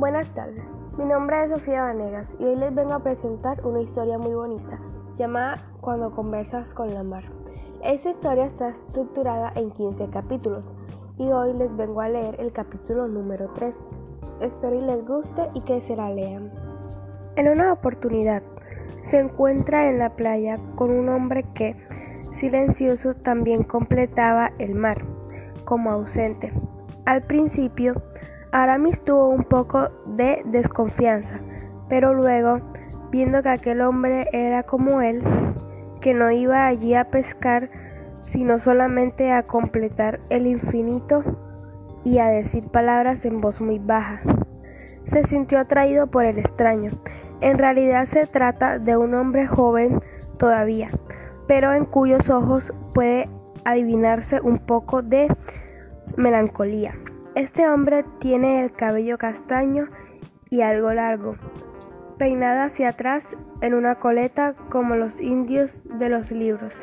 Buenas tardes, mi nombre es Sofía Vanegas y hoy les vengo a presentar una historia muy bonita llamada Cuando conversas con la mar. Esta historia está estructurada en 15 capítulos y hoy les vengo a leer el capítulo número 3. Espero y les guste y que se la lean. En una oportunidad, se encuentra en la playa con un hombre que, silencioso, también completaba el mar, como ausente. Al principio, Aramis tuvo un poco de desconfianza, pero luego, viendo que aquel hombre era como él, que no iba allí a pescar, sino solamente a completar el infinito y a decir palabras en voz muy baja, se sintió atraído por el extraño. En realidad se trata de un hombre joven todavía, pero en cuyos ojos puede adivinarse un poco de melancolía. Este hombre tiene el cabello castaño y algo largo, peinado hacia atrás en una coleta como los indios de los libros,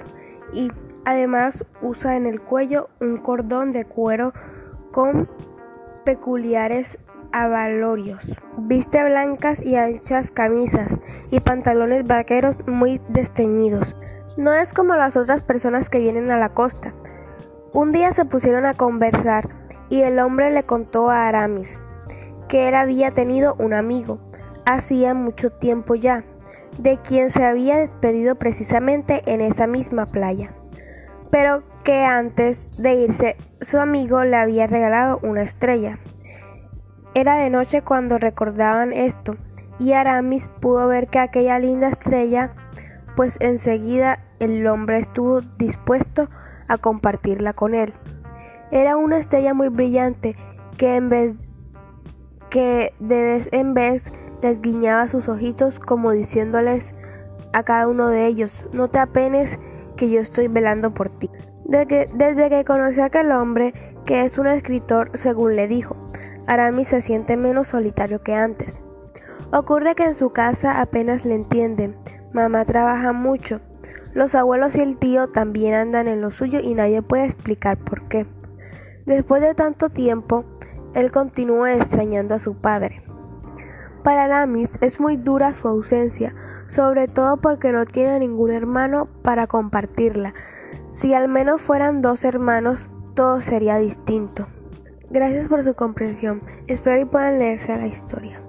y además usa en el cuello un cordón de cuero con peculiares avalorios. Viste blancas y anchas camisas y pantalones vaqueros muy desteñidos. No es como las otras personas que vienen a la costa. Un día se pusieron a conversar y el hombre le contó a Aramis que él había tenido un amigo, hacía mucho tiempo ya, de quien se había despedido precisamente en esa misma playa, pero que antes de irse su amigo le había regalado una estrella. Era de noche cuando recordaban esto, y Aramis pudo ver que aquella linda estrella, pues enseguida el hombre estuvo dispuesto a compartirla con él. Era una estrella muy brillante que en vez que de vez en vez les guiñaba sus ojitos como diciéndoles a cada uno de ellos, no te apenes que yo estoy velando por ti. Desde que, desde que a aquel hombre, que es un escritor, según le dijo, Aramis se siente menos solitario que antes. Ocurre que en su casa apenas le entienden, mamá trabaja mucho, los abuelos y el tío también andan en lo suyo y nadie puede explicar por qué. Después de tanto tiempo, él continúa extrañando a su padre. Para Aramis es muy dura su ausencia, sobre todo porque no tiene ningún hermano para compartirla. Si al menos fueran dos hermanos, todo sería distinto. Gracias por su comprensión. Espero y puedan leerse la historia.